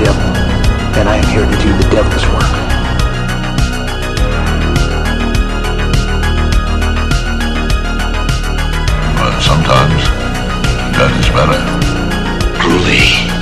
Devil, and I am here to do the devil's work. But sometimes that is better. Truly.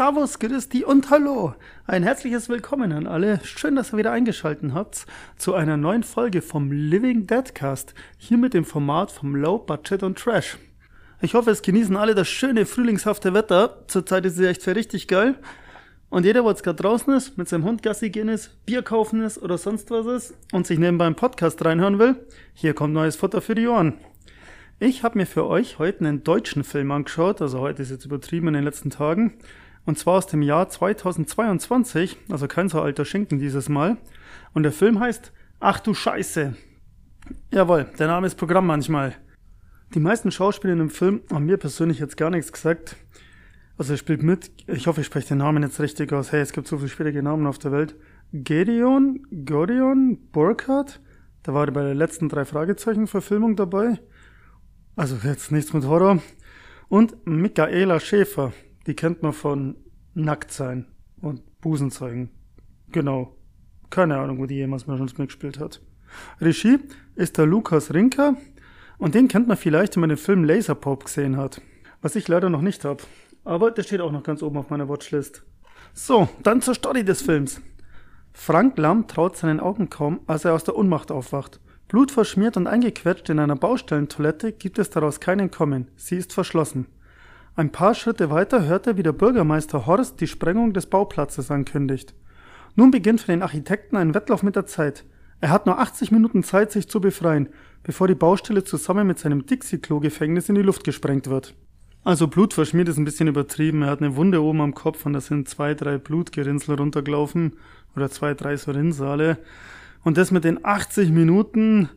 Servus, Christi und Hallo. Ein herzliches Willkommen an alle. Schön, dass ihr wieder eingeschaltet habt zu einer neuen Folge vom Living Deadcast. Hier mit dem Format vom Low Budget und Trash. Ich hoffe, es genießen alle das schöne frühlingshafte Wetter. Zurzeit ist es echt für richtig geil. Und jeder, der jetzt gerade draußen ist, mit seinem Hund Gassi gehen ist, Bier kaufen ist oder sonst was ist und sich nebenbei einen Podcast reinhören will, hier kommt neues Futter für die Ohren. Ich habe mir für euch heute einen deutschen Film angeschaut, also heute ist jetzt übertrieben in den letzten Tagen, und zwar aus dem Jahr 2022, also kein so alter Schinken dieses Mal. Und der Film heißt Ach du Scheiße. Jawohl, der Name ist Programm manchmal. Die meisten Schauspieler im Film haben mir persönlich jetzt gar nichts gesagt. Also er spielt mit, ich hoffe, ich spreche den Namen jetzt richtig aus. Hey, es gibt so viele schwierige Namen auf der Welt. Gedeon, Gordion, Burkhardt, da war er bei der letzten drei Fragezeichen-Verfilmung dabei. Also jetzt nichts mit Horror. Und Michaela Schäfer, die kennt man von Nacktsein und Busenzeugen. Genau. Keine Ahnung, wo die jemals mal schon mitgespielt hat. Regie ist der Lukas Rinker und den kennt man vielleicht, wenn man den Film Laserpop gesehen hat. Was ich leider noch nicht habe. Aber der steht auch noch ganz oben auf meiner Watchlist. So, dann zur Story des Films. Frank Lamm traut seinen Augen kaum, als er aus der Unmacht aufwacht. Blutverschmiert und eingequetscht in einer Baustellentoilette gibt es daraus kein Entkommen. Sie ist verschlossen. Ein paar Schritte weiter hört er, wie der Bürgermeister Horst die Sprengung des Bauplatzes ankündigt. Nun beginnt für den Architekten ein Wettlauf mit der Zeit. Er hat nur 80 Minuten Zeit, sich zu befreien, bevor die Baustelle zusammen mit seinem Dixie-Klo-Gefängnis in die Luft gesprengt wird. Also blutverschmiert ist ein bisschen übertrieben. Er hat eine Wunde oben am Kopf und da sind zwei, drei Blutgerinnsel runtergelaufen. Oder zwei, drei so Rinnsale. Und das mit den 80 Minuten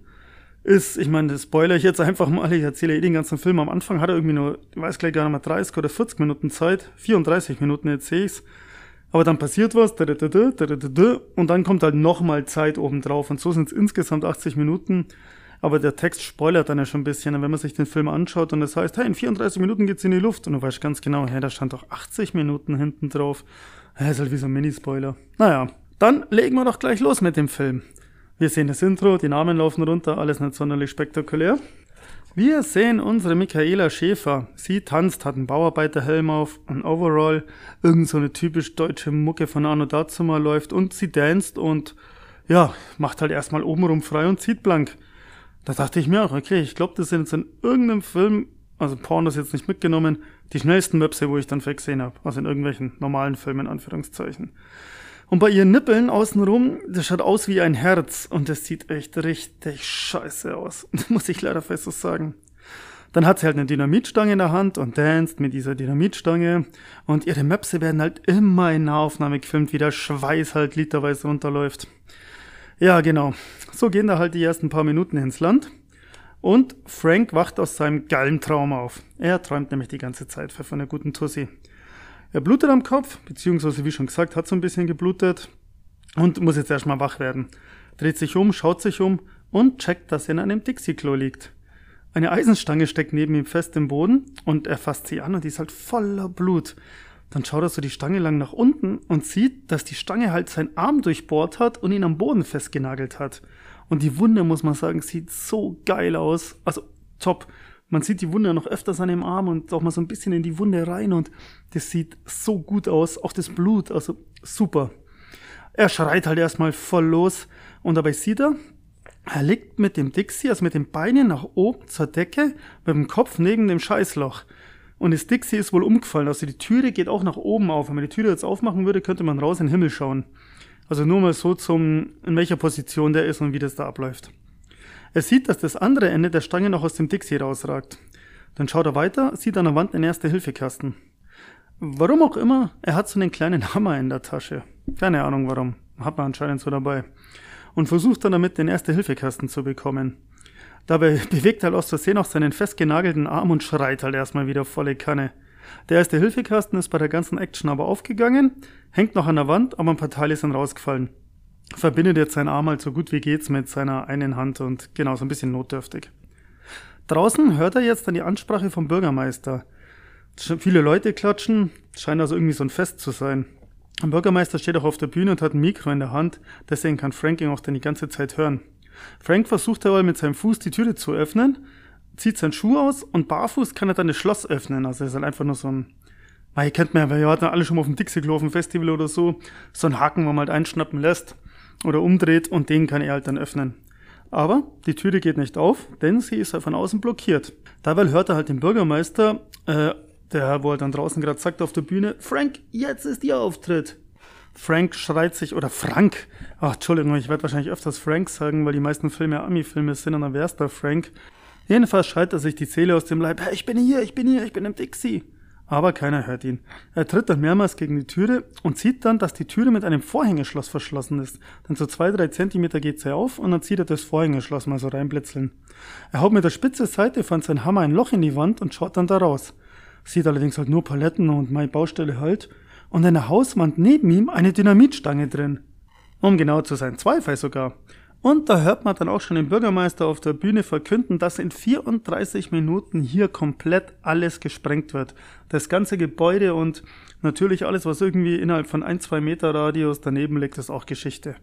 ist, ich meine, das spoiler ich jetzt einfach mal, ich erzähle eh den ganzen Film. Am Anfang hat er irgendwie nur, ich weiß gleich gar nicht mehr, 30 oder 40 Minuten Zeit. 34 Minuten erzähle ich's. Aber dann passiert was, und dann kommt halt nochmal Zeit obendrauf. Und so sind es insgesamt 80 Minuten. Aber der Text spoilert dann ja schon ein bisschen. Und wenn man sich den Film anschaut und es das heißt, hey, in 34 Minuten geht's in die Luft. Und du weißt ganz genau, hey, da stand doch 80 Minuten hinten drauf. Das ist halt wie so ein Minispoiler. Naja, dann legen wir doch gleich los mit dem Film. Wir sehen das Intro, die Namen laufen runter, alles nicht sonderlich spektakulär. Wir sehen unsere Michaela Schäfer. Sie tanzt, hat einen Bauarbeiterhelm auf, ein Overall, irgend so eine typisch deutsche Mucke von Anno Dazuma läuft und sie danst und ja, macht halt erstmal obenrum frei und zieht blank. Da dachte ich mir auch, okay, ich glaube, das sind jetzt in irgendeinem Film, also Porn ist jetzt nicht mitgenommen, die schnellsten Möpse, wo ich dann gesehen habe. Also in irgendwelchen normalen Filmen, Anführungszeichen. Und bei ihren Nippeln außenrum, das schaut aus wie ein Herz und das sieht echt richtig scheiße aus. Muss ich leider fest so sagen. Dann hat sie halt eine Dynamitstange in der Hand und danst mit dieser Dynamitstange. Und ihre Möpse werden halt immer in Nahaufnahme gefilmt, wie der Schweiß halt literweise runterläuft. Ja, genau. So gehen da halt die ersten paar Minuten ins Land. Und Frank wacht aus seinem geilen Traum auf. Er träumt nämlich die ganze Zeit von einer guten Tussi. Er blutet am Kopf, beziehungsweise wie schon gesagt, hat so ein bisschen geblutet und muss jetzt erstmal wach werden. Dreht sich um, schaut sich um und checkt, dass er in einem Dixie-Klo liegt. Eine Eisenstange steckt neben ihm fest im Boden und er fasst sie an und die ist halt voller Blut. Dann schaut er so die Stange lang nach unten und sieht, dass die Stange halt seinen Arm durchbohrt hat und ihn am Boden festgenagelt hat. Und die Wunde, muss man sagen, sieht so geil aus. Also top. Man sieht die Wunde noch öfters an dem Arm und auch mal so ein bisschen in die Wunde rein und das sieht so gut aus. Auch das Blut, also super. Er schreit halt erstmal voll los und dabei sieht er, Er liegt mit dem Dixie, also mit den Beinen nach oben zur Decke, mit dem Kopf neben dem Scheißloch. Und das Dixie ist wohl umgefallen. Also die Türe geht auch nach oben auf. Wenn man die Türe jetzt aufmachen würde, könnte man raus in den Himmel schauen. Also nur mal so zum, in welcher Position der ist und wie das da abläuft. Er sieht, dass das andere Ende der Stange noch aus dem Dixie rausragt. Dann schaut er weiter, sieht an der Wand einen Erste-Hilfe-Kasten. Warum auch immer, er hat so einen kleinen Hammer in der Tasche. Keine Ahnung warum. Hat man anscheinend so dabei. Und versucht dann damit den Erste-Hilfe-Kasten zu bekommen. Dabei bewegt er aus Versehen auch seinen festgenagelten Arm und schreit halt erstmal wieder volle Kanne. Der erste Hilfekasten ist bei der ganzen Action aber aufgegangen, hängt noch an der Wand, aber ein paar Teile sind rausgefallen. Verbindet jetzt seinen Arm halt so gut wie geht's mit seiner einen Hand und genau, so ein bisschen notdürftig. Draußen hört er jetzt dann die Ansprache vom Bürgermeister. Viele Leute klatschen, scheint also irgendwie so ein Fest zu sein. Der Bürgermeister steht auch auf der Bühne und hat ein Mikro in der Hand, deswegen kann Frank ihn auch dann die ganze Zeit hören. Frank versucht aber mit seinem Fuß die Türe zu öffnen, zieht seinen Schuh aus und barfuß kann er dann das Schloss öffnen. Also er ist halt einfach nur so ein, weil ihr kennt mir, ihr hatten alle schon mal auf dem Dixie Festival oder so, so ein Haken, wo man halt einschnappen lässt oder umdreht und den kann er halt dann öffnen. Aber die Türe geht nicht auf, denn sie ist halt von außen blockiert. Dabei hört er halt den Bürgermeister, äh, der, wo er dann draußen gerade sagt auf der Bühne, Frank, jetzt ist Ihr Auftritt. Frank schreit sich, oder Frank, ach, Entschuldigung, ich werde wahrscheinlich öfters Frank sagen, weil die meisten Filme Ami-Filme sind, und dann wär's da Frank. Jedenfalls schreit er sich die Seele aus dem Leib, hey, ich bin hier, ich bin hier, ich bin im Dixie. Aber keiner hört ihn. Er tritt dann mehrmals gegen die Türe und sieht dann, dass die Türe mit einem Vorhängeschloss verschlossen ist. Dann so zwei, drei Zentimeter geht sie auf und dann zieht er das Vorhängeschloss mal so reinblitzeln. Er haut mit der spitze Seite von seinem Hammer ein Loch in die Wand und schaut dann da raus. Sieht allerdings halt nur Paletten und meine Baustelle halt und in der Hauswand neben ihm eine Dynamitstange drin. Um genau zu sein, zwei sogar. Und da hört man dann auch schon den Bürgermeister auf der Bühne verkünden, dass in 34 Minuten hier komplett alles gesprengt wird. Das ganze Gebäude und natürlich alles, was irgendwie innerhalb von ein, zwei Meter Radius daneben liegt, ist auch Geschichte.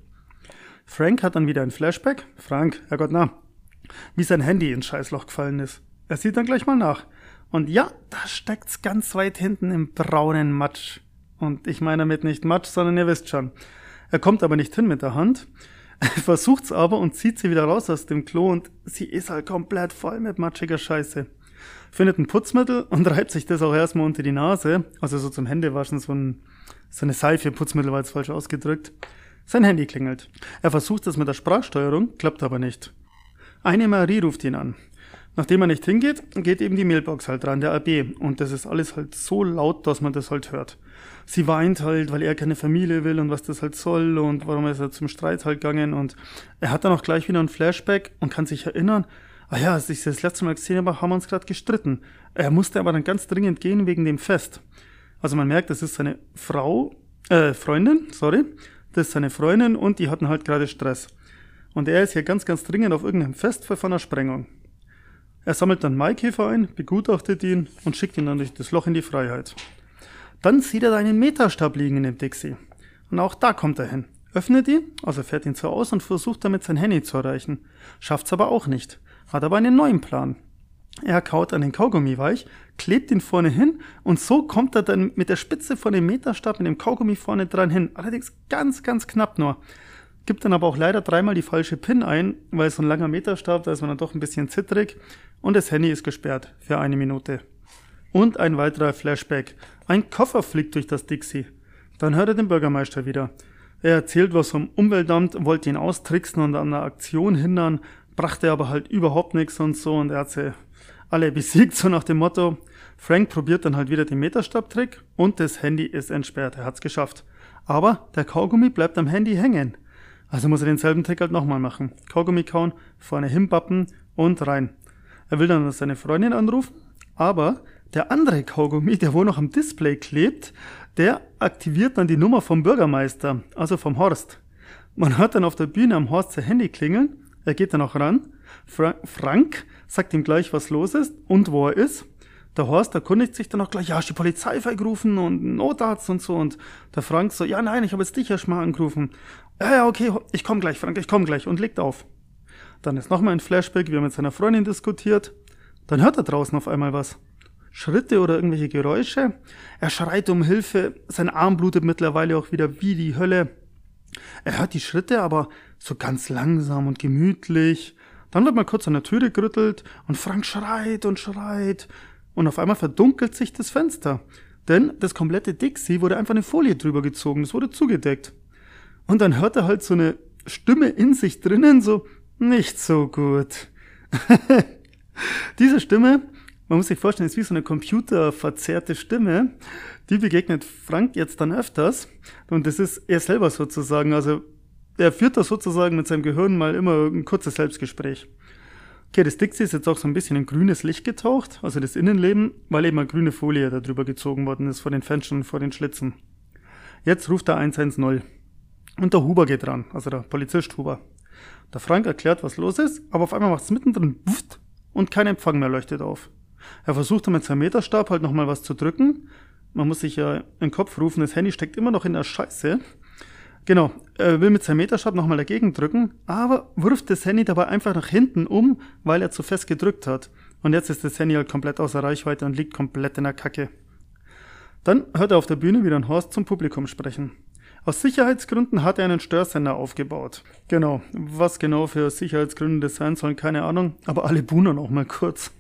Frank hat dann wieder ein Flashback. Frank, Herrgott, na, wie sein Handy ins Scheißloch gefallen ist. Er sieht dann gleich mal nach. Und ja, da steckt's ganz weit hinten im braunen Matsch. Und ich meine damit nicht Matsch, sondern ihr wisst schon. Er kommt aber nicht hin mit der Hand. Er versucht's aber und zieht sie wieder raus aus dem Klo und sie ist halt komplett voll mit matschiger Scheiße. Findet ein Putzmittel und reibt sich das auch erstmal unter die Nase. Also so zum Händewaschen, so, ein, so eine Seife, Putzmittel war jetzt falsch ausgedrückt. Sein Handy klingelt. Er versucht das mit der Sprachsteuerung, klappt aber nicht. Eine Marie ruft ihn an. Nachdem er nicht hingeht, geht eben die Mailbox halt dran, der AB. Und das ist alles halt so laut, dass man das halt hört. Sie weint halt, weil er keine Familie will und was das halt soll und warum ist er zum Streit halt gegangen. Und er hat dann auch gleich wieder ein Flashback und kann sich erinnern, ah ja, als ich das letzte Mal gesehen habe, haben wir uns gerade gestritten. Er musste aber dann ganz dringend gehen wegen dem Fest. Also man merkt, das ist seine Frau, äh, Freundin, sorry. Das ist seine Freundin und die hatten halt gerade Stress. Und er ist hier ganz, ganz dringend auf irgendeinem Fest von einer Sprengung. Er sammelt dann Maikäfer ein, begutachtet ihn und schickt ihn dann durch das Loch in die Freiheit. Dann sieht er einen Meterstab liegen in dem Dixie. Und auch da kommt er hin. Öffnet ihn, also fährt ihn zwar aus und versucht damit sein Handy zu erreichen. Schafft's aber auch nicht. Hat aber einen neuen Plan. Er kaut an den Kaugummi weich, klebt ihn vorne hin und so kommt er dann mit der Spitze von dem Meterstab mit dem Kaugummi vorne dran hin. Allerdings ganz, ganz knapp nur. Gibt dann aber auch leider dreimal die falsche PIN ein, weil so ein langer Meterstab, da ist man dann doch ein bisschen zittrig und das Handy ist gesperrt für eine Minute. Und ein weiterer Flashback. Ein Koffer fliegt durch das Dixie. Dann hört er den Bürgermeister wieder. Er erzählt was vom Umweltamt, wollte ihn austricksen und an der Aktion hindern, brachte aber halt überhaupt nichts und so und er hat sie alle besiegt, so nach dem Motto. Frank probiert dann halt wieder den Meterstabtrick und das Handy ist entsperrt. Er hat's geschafft. Aber der Kaugummi bleibt am Handy hängen. Also muss er denselben Trick halt nochmal machen. Kaugummi kauen, vorne hinbappen und rein. Er will dann seine Freundin anrufen, aber der andere Kaugummi, der wo noch am Display klebt, der aktiviert dann die Nummer vom Bürgermeister, also vom Horst. Man hört dann auf der Bühne am Horst sein Handy klingeln, er geht dann auch ran. Fra Frank sagt ihm gleich, was los ist und wo er ist. Der Horst erkundigt sich dann auch gleich, ja, hast die Polizei gerufen und Notarzt und so. Und der Frank so, ja, nein, ich habe jetzt dich erst mal angerufen. Ja, ja, okay, ich komme gleich, Frank, ich komme gleich und legt auf. Dann ist nochmal ein Flashback, wie er mit seiner Freundin diskutiert. Dann hört er draußen auf einmal was. Schritte oder irgendwelche Geräusche. Er schreit um Hilfe. Sein Arm blutet mittlerweile auch wieder wie die Hölle. Er hört die Schritte, aber So ganz langsam und gemütlich. Dann wird mal kurz an der Türe gerüttelt und Frank schreit und schreit. Und auf einmal verdunkelt sich das Fenster. Denn das komplette Dixie wurde einfach eine Folie drüber gezogen. Das wurde zugedeckt. Und dann hört er halt so eine Stimme in sich drinnen, so, nicht so gut. Diese Stimme, man muss sich vorstellen, ist wie so eine computerverzerrte Stimme. Die begegnet Frank jetzt dann öfters. Und das ist er selber sozusagen. Also er führt da sozusagen mit seinem Gehirn mal immer ein kurzes Selbstgespräch. Okay, das Dixie ist jetzt auch so ein bisschen in grünes Licht getaucht, also das Innenleben, weil eben eine grüne Folie darüber gezogen worden ist vor den Fenstern und vor den Schlitzen. Jetzt ruft er 110. Und der Huber geht ran, also der Polizist Huber. Der Frank erklärt, was los ist, aber auf einmal macht es mittendrin und kein Empfang mehr leuchtet auf. Er versucht dann mit seinem Meterstab halt nochmal was zu drücken. Man muss sich ja in den Kopf rufen, das Handy steckt immer noch in der Scheiße. Genau, er will mit seinem Meterstab nochmal dagegen drücken, aber wirft das Handy dabei einfach nach hinten um, weil er zu fest gedrückt hat. Und jetzt ist das Handy halt komplett außer Reichweite und liegt komplett in der Kacke. Dann hört er auf der Bühne wieder einen Horst zum Publikum sprechen. Aus Sicherheitsgründen hat er einen Störsender aufgebaut. Genau, was genau für Sicherheitsgründe das sein sollen, keine Ahnung, aber alle buhnen auch mal kurz.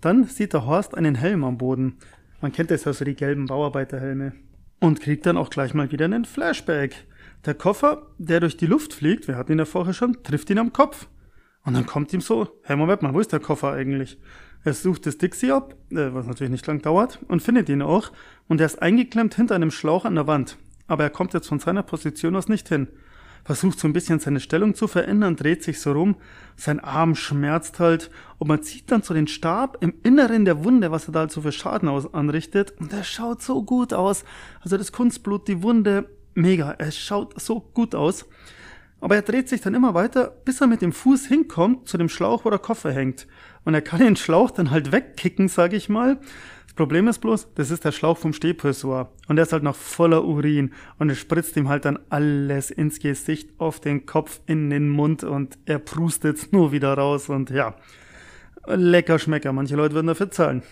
Dann sieht der Horst einen Helm am Boden. Man kennt das also die gelben Bauarbeiterhelme. Und kriegt dann auch gleich mal wieder einen Flashback. Der Koffer, der durch die Luft fliegt, wir hatten ihn ja vorher schon, trifft ihn am Kopf. Und dann kommt ihm so, hey Moment mal, wo ist der Koffer eigentlich? Er sucht das Dixie ab, äh, was natürlich nicht lang dauert, und findet ihn auch. Und er ist eingeklemmt hinter einem Schlauch an der Wand aber er kommt jetzt von seiner Position aus nicht hin. Versucht so ein bisschen seine Stellung zu verändern, dreht sich so rum, sein Arm schmerzt halt und man zieht dann so den Stab im Inneren der Wunde, was er da halt so für Schaden aus anrichtet und er schaut so gut aus. Also das Kunstblut, die Wunde, mega, es schaut so gut aus. Aber er dreht sich dann immer weiter, bis er mit dem Fuß hinkommt zu dem Schlauch, wo der Koffer hängt. Und er kann den Schlauch dann halt wegkicken, sag ich mal. Problem ist bloß, das ist der Schlauch vom Stehpressor und der ist halt noch voller Urin und es spritzt ihm halt dann alles ins Gesicht, auf den Kopf, in den Mund und er prustet nur wieder raus und ja, lecker Schmecker, manche Leute würden dafür zahlen.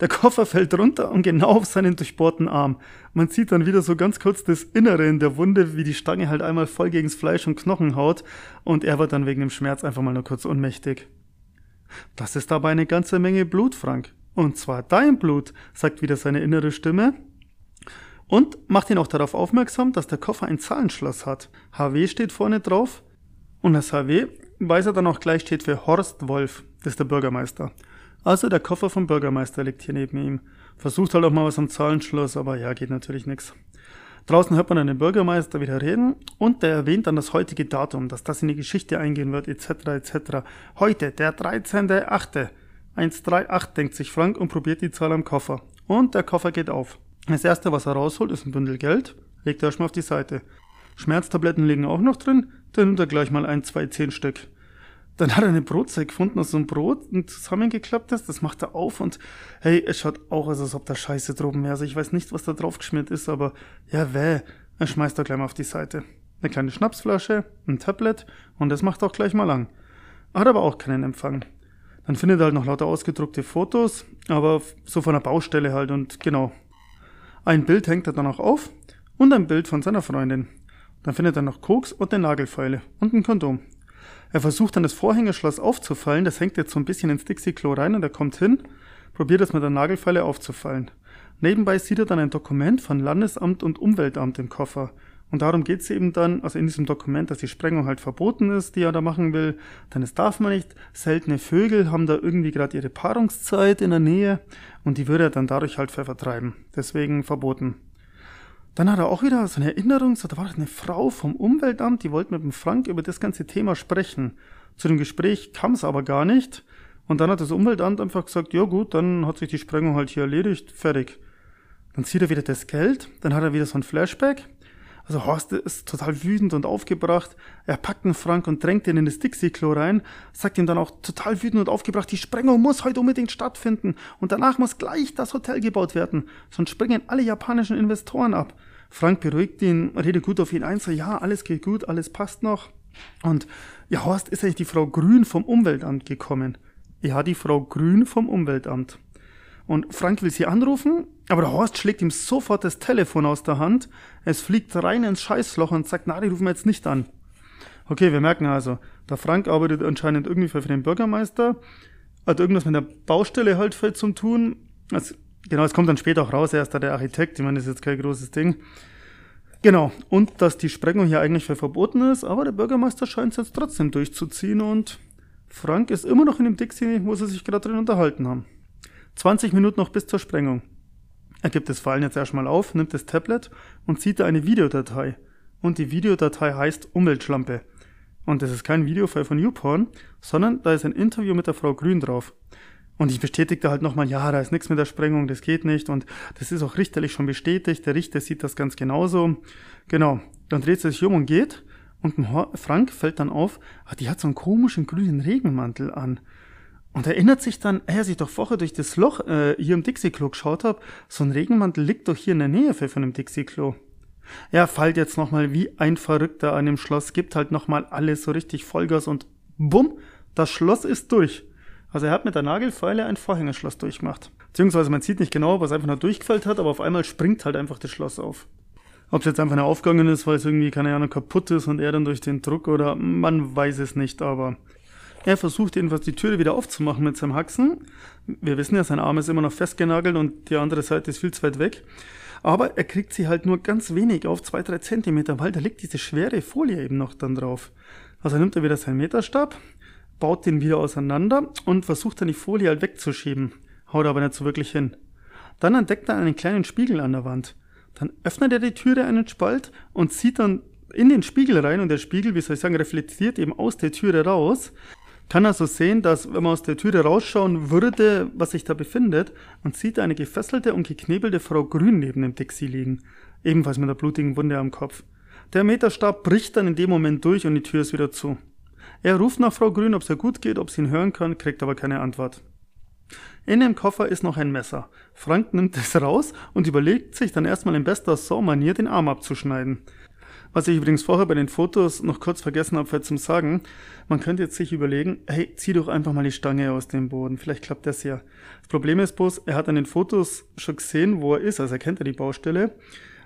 Der Koffer fällt runter und genau auf seinen durchbohrten Arm. Man sieht dann wieder so ganz kurz das Innere in der Wunde, wie die Stange halt einmal voll gegens Fleisch und Knochen haut und er wird dann wegen dem Schmerz einfach mal nur kurz ohnmächtig. Das ist dabei eine ganze Menge Blut, Frank. Und zwar dein Blut, sagt wieder seine innere Stimme. Und macht ihn auch darauf aufmerksam, dass der Koffer ein Zahlenschloss hat. HW steht vorne drauf. Und das HW, weiß er dann auch gleich, steht für Horst Wolf. Das ist der Bürgermeister. Also der Koffer vom Bürgermeister liegt hier neben ihm. Versucht halt auch mal was am Zahlenschloss, aber ja, geht natürlich nichts. Draußen hört man dann den Bürgermeister wieder reden und der erwähnt dann das heutige Datum, dass das in die Geschichte eingehen wird, etc. etc. Heute, der 13.8. 138, denkt sich Frank und probiert die Zahl am Koffer. Und der Koffer geht auf. Das erste, was er rausholt, ist ein Bündel Geld. Legt er erstmal auf die Seite. Schmerztabletten liegen auch noch drin. Dann nimmt er gleich mal ein, zwei, zehn Stück. Dann hat er eine Brotzeit gefunden aus so einem Brot und zusammengeklappt ist. Das macht er auf und hey, es schaut auch aus, als ob da Scheiße droben wäre. Also ich weiß nicht, was da drauf geschmiert ist, aber ja, weh. Er schmeißt er gleich mal auf die Seite. Eine kleine Schnapsflasche, ein Tablet und das macht auch gleich mal lang. Hat aber auch keinen Empfang. Dann findet er halt noch lauter ausgedruckte Fotos, aber so von der Baustelle halt und genau. Ein Bild hängt er dann auch auf und ein Bild von seiner Freundin. Dann findet er noch Koks und eine Nagelfeile und ein Kondom. Er versucht dann das Vorhängeschloss aufzufallen, das hängt jetzt so ein bisschen ins Dixie-Klo rein und er kommt hin, probiert es mit der Nagelfeile aufzufallen. Nebenbei sieht er dann ein Dokument von Landesamt und Umweltamt im Koffer und darum geht es eben dann, also in diesem Dokument, dass die Sprengung halt verboten ist, die er da machen will. Dann das darf man nicht. Seltene Vögel haben da irgendwie gerade ihre Paarungszeit in der Nähe und die würde er dann dadurch halt vertreiben. Deswegen verboten. Dann hat er auch wieder so eine Erinnerung, so da war eine Frau vom Umweltamt, die wollte mit dem Frank über das ganze Thema sprechen. Zu dem Gespräch kam es aber gar nicht. Und dann hat das Umweltamt einfach gesagt, ja gut, dann hat sich die Sprengung halt hier erledigt, fertig. Dann sieht er wieder das Geld, dann hat er wieder so ein Flashback also Horst ist total wütend und aufgebracht. Er packt einen Frank und drängt ihn in das Dixie-Klo rein, sagt ihm dann auch total wütend und aufgebracht, die Sprengung muss heute unbedingt stattfinden und danach muss gleich das Hotel gebaut werden, sonst springen alle japanischen Investoren ab. Frank beruhigt ihn, redet gut auf ihn ein, so ja, alles geht gut, alles passt noch. Und ja, Horst ist eigentlich die Frau Grün vom Umweltamt gekommen. Ja, die Frau Grün vom Umweltamt. Und Frank will sie anrufen, aber der Horst schlägt ihm sofort das Telefon aus der Hand. Es fliegt rein ins Scheißloch und sagt, na, die rufen wir jetzt nicht an. Okay, wir merken also, der Frank arbeitet anscheinend irgendwie für den Bürgermeister, hat irgendwas mit der Baustelle halt für zum tun. Also, genau, es kommt dann später auch raus, er ist da der Architekt, ich meine, das ist jetzt kein großes Ding. Genau, und dass die Sprengung hier eigentlich für verboten ist, aber der Bürgermeister scheint es jetzt trotzdem durchzuziehen und Frank ist immer noch in dem Dixie, wo sie sich gerade drin unterhalten haben. 20 Minuten noch bis zur Sprengung. Er gibt das Fallen jetzt erstmal auf, nimmt das Tablet und sieht da eine Videodatei. Und die Videodatei heißt Umweltschlampe. Und das ist kein Videofile von YouPorn, sondern da ist ein Interview mit der Frau Grün drauf. Und ich bestätigte halt nochmal, ja, da ist nichts mit der Sprengung, das geht nicht. Und das ist auch richterlich schon bestätigt. Der Richter sieht das ganz genauso. Genau. Dann dreht sie sich um und geht. Und Frank fällt dann auf, ah, die hat so einen komischen grünen Regenmantel an. Und erinnert sich dann, äh, als ich doch vorher durch das Loch äh, hier im Dixie-Klo geschaut habe, so ein Regenmantel liegt doch hier in der Nähe von dem Dixie-Klo. Er fällt jetzt nochmal wie ein Verrückter an dem Schloss, gibt halt nochmal alles so richtig Vollgas und bumm, das Schloss ist durch. Also er hat mit der Nagelfeile ein Vorhängerschloss durchgemacht. Beziehungsweise man sieht nicht genau, was einfach nur durchgefällt hat, aber auf einmal springt halt einfach das Schloss auf. Ob es jetzt einfach nur aufgegangen ist, weil es irgendwie, keine Ahnung, kaputt ist und er dann durch den Druck oder man weiß es nicht, aber er versucht jedenfalls die Türe wieder aufzumachen mit seinem Haxen. Wir wissen ja, sein Arm ist immer noch festgenagelt und die andere Seite ist viel zu weit weg. Aber er kriegt sie halt nur ganz wenig auf, zwei, drei Zentimeter, weil da liegt diese schwere Folie eben noch dann drauf. Also nimmt er wieder seinen Meterstab, baut den wieder auseinander und versucht dann die Folie halt wegzuschieben. Haut aber nicht so wirklich hin. Dann entdeckt er einen kleinen Spiegel an der Wand. Dann öffnet er die Türe einen Spalt und sieht dann in den Spiegel rein und der Spiegel, wie soll ich sagen, reflektiert eben aus der Türe raus. Kann also sehen, dass wenn man aus der Türe rausschauen würde, was sich da befindet, und sieht eine gefesselte und geknebelte Frau Grün neben dem Dixie liegen. Ebenfalls mit einer blutigen Wunde am Kopf. Der Meterstab bricht dann in dem Moment durch und die Tür ist wieder zu. Er ruft nach Frau Grün, ob es ihr gut geht, ob sie ihn hören kann, kriegt aber keine Antwort. In dem Koffer ist noch ein Messer. Frank nimmt es raus und überlegt sich dann erstmal in bester Saw-Manier den Arm abzuschneiden. Was ich übrigens vorher bei den Fotos noch kurz vergessen habe zum Sagen, man könnte jetzt sich überlegen, hey, zieh doch einfach mal die Stange aus dem Boden, vielleicht klappt das ja. Das Problem ist bloß, er hat an den Fotos schon gesehen, wo er ist, also er kennt ja die Baustelle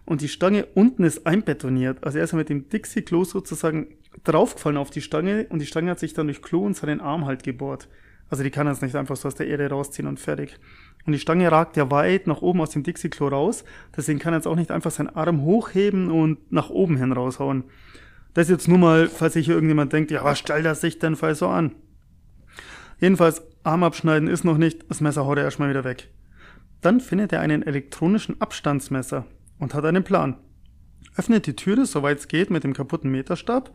und die Stange unten ist einbetoniert. Also er ist mit dem Dixie-Klo sozusagen draufgefallen auf die Stange und die Stange hat sich dann durch Klo und seinen Arm halt gebohrt. Also die kann jetzt nicht einfach so aus der Erde rausziehen und fertig. Und die Stange ragt ja weit nach oben aus dem Dixie-Klo raus. Deswegen kann er jetzt auch nicht einfach seinen Arm hochheben und nach oben hin raushauen. Das jetzt nur mal, falls sich hier irgendjemand denkt, ja, was stellt er sich denn fall so an? Jedenfalls, Arm abschneiden ist noch nicht, das Messer haut er erstmal wieder weg. Dann findet er einen elektronischen Abstandsmesser und hat einen Plan. Öffnet die Türe, soweit es geht, mit dem kaputten Meterstab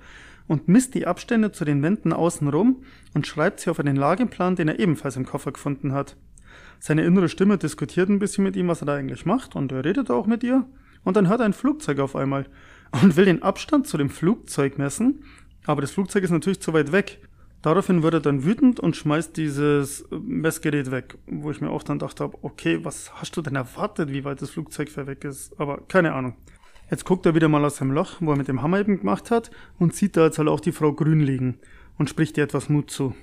und misst die Abstände zu den Wänden außenrum und schreibt sie auf einen Lageplan, den er ebenfalls im Koffer gefunden hat. Seine innere Stimme diskutiert ein bisschen mit ihm, was er da eigentlich macht, und er redet auch mit ihr. Und dann hört er ein Flugzeug auf einmal und will den Abstand zu dem Flugzeug messen, aber das Flugzeug ist natürlich zu weit weg. Daraufhin wird er dann wütend und schmeißt dieses Messgerät weg, wo ich mir auch dann dachte, okay, was hast du denn erwartet, wie weit das Flugzeug weg ist? Aber keine Ahnung. Jetzt guckt er wieder mal aus dem Loch, wo er mit dem Hammer eben gemacht hat, und sieht da jetzt halt auch die Frau Grün liegen und spricht ihr etwas Mut zu.